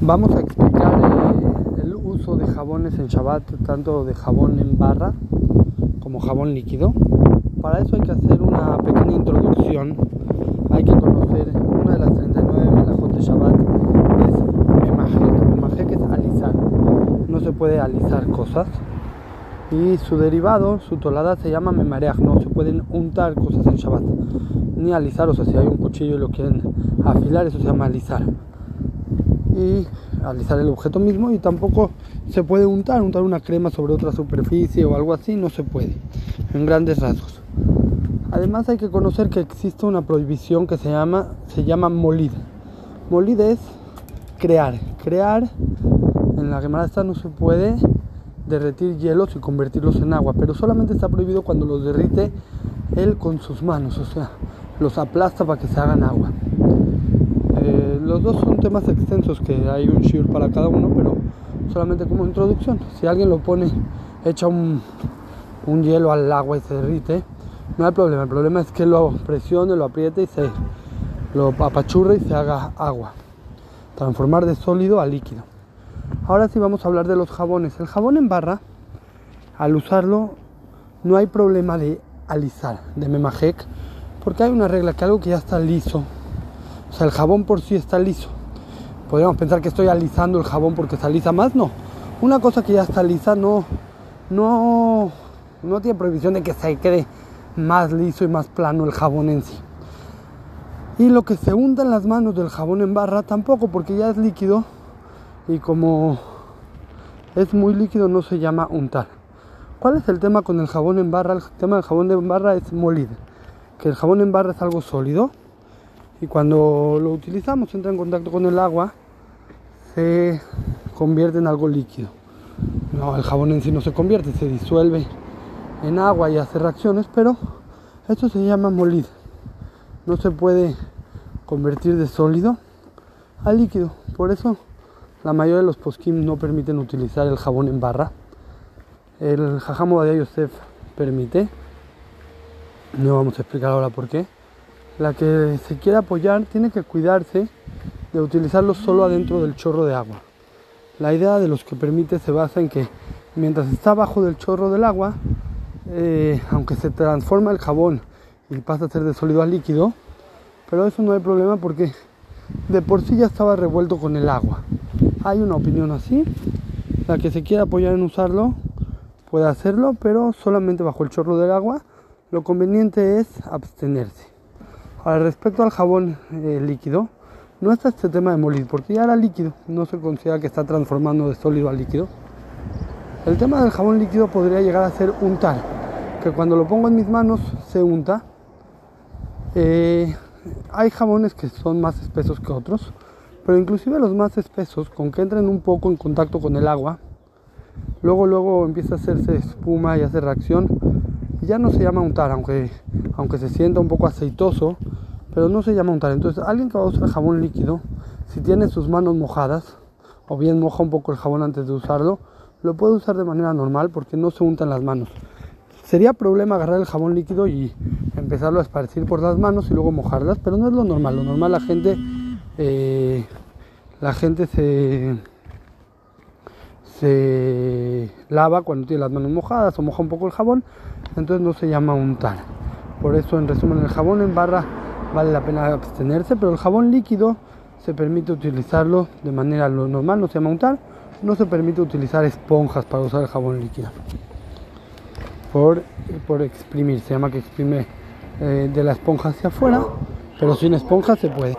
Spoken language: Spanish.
Vamos a explicar eh, el uso de jabones en Shabbat, tanto de jabón en barra como jabón líquido. Para eso hay que hacer una pequeña introducción. Hay que conocer una de las 39 melajot de Shabbat es memajek. Memajek es alisar. No se puede alisar cosas. Y su derivado, su tolada se llama memareach. No se pueden untar cosas en Shabbat. Ni alisar, o sea, si hay un cuchillo y lo quieren afilar, eso se llama alisar y el objeto mismo y tampoco se puede untar, untar una crema sobre otra superficie o algo así, no se puede, en grandes rasgos. Además hay que conocer que existe una prohibición que se llama, se llama molid. Molid es crear, crear, en la Gemara esta no se puede derretir hielos y convertirlos en agua, pero solamente está prohibido cuando los derrite él con sus manos, o sea, los aplasta para que se hagan agua. Eh, los dos son temas extensos que hay un shiur para cada uno, pero solamente como introducción. Si alguien lo pone, echa un, hielo al agua y se derrite, no hay problema. El problema es que lo presione, lo apriete y se lo apachurre y se haga agua. Transformar de sólido a líquido. Ahora sí vamos a hablar de los jabones. El jabón en barra, al usarlo, no hay problema de alisar, de memajek, porque hay una regla que algo que ya está liso o sea, el jabón por sí está liso. Podríamos pensar que estoy alisando el jabón porque se alisa más, no. Una cosa que ya está lisa no, no, no tiene prohibición de que se quede más liso y más plano el jabón en sí. Y lo que se unta en las manos del jabón en barra tampoco, porque ya es líquido y como es muy líquido no se llama untar. ¿Cuál es el tema con el jabón en barra? El tema del jabón en barra es molir, que el jabón en barra es algo sólido y cuando lo utilizamos, entra en contacto con el agua, se convierte en algo líquido. No, el jabón en sí no se convierte, se disuelve en agua y hace reacciones, pero esto se llama molir. No se puede convertir de sólido a líquido. Por eso la mayoría de los poskim no permiten utilizar el jabón en barra. El jajamo de Yosef permite. No vamos a explicar ahora por qué la que se quiere apoyar tiene que cuidarse de utilizarlo solo adentro del chorro de agua. La idea de los que permite se basa en que mientras está abajo del chorro del agua, eh, aunque se transforma el jabón y pasa a ser de sólido a líquido, pero eso no hay problema porque de por sí ya estaba revuelto con el agua. Hay una opinión así, la que se quiere apoyar en usarlo puede hacerlo, pero solamente bajo el chorro del agua. Lo conveniente es abstenerse. Ahora, respecto al jabón eh, líquido, no está este tema de molir, porque ya era líquido, no se considera que está transformando de sólido a líquido. El tema del jabón líquido podría llegar a ser untar, que cuando lo pongo en mis manos se unta. Eh, hay jabones que son más espesos que otros, pero inclusive los más espesos, con que entren un poco en contacto con el agua, luego luego empieza a hacerse espuma y hace reacción, ya no se llama untar, aunque, aunque se sienta un poco aceitoso, pero no se llama untar. Entonces, alguien que va a usar jabón líquido, si tiene sus manos mojadas, o bien moja un poco el jabón antes de usarlo, lo puede usar de manera normal porque no se untan las manos. Sería problema agarrar el jabón líquido y empezarlo a esparcir por las manos y luego mojarlas, pero no es lo normal. Lo normal la gente, eh, la gente se, se lava cuando tiene las manos mojadas o moja un poco el jabón, entonces no se llama untar. Por eso, en resumen, el jabón en barra vale la pena abstenerse, pero el jabón líquido se permite utilizarlo de manera normal, no se llama untar, no se permite utilizar esponjas para usar el jabón líquido. Por, por exprimir, se llama que exprime eh, de la esponja hacia afuera, pero sin esponja se puede.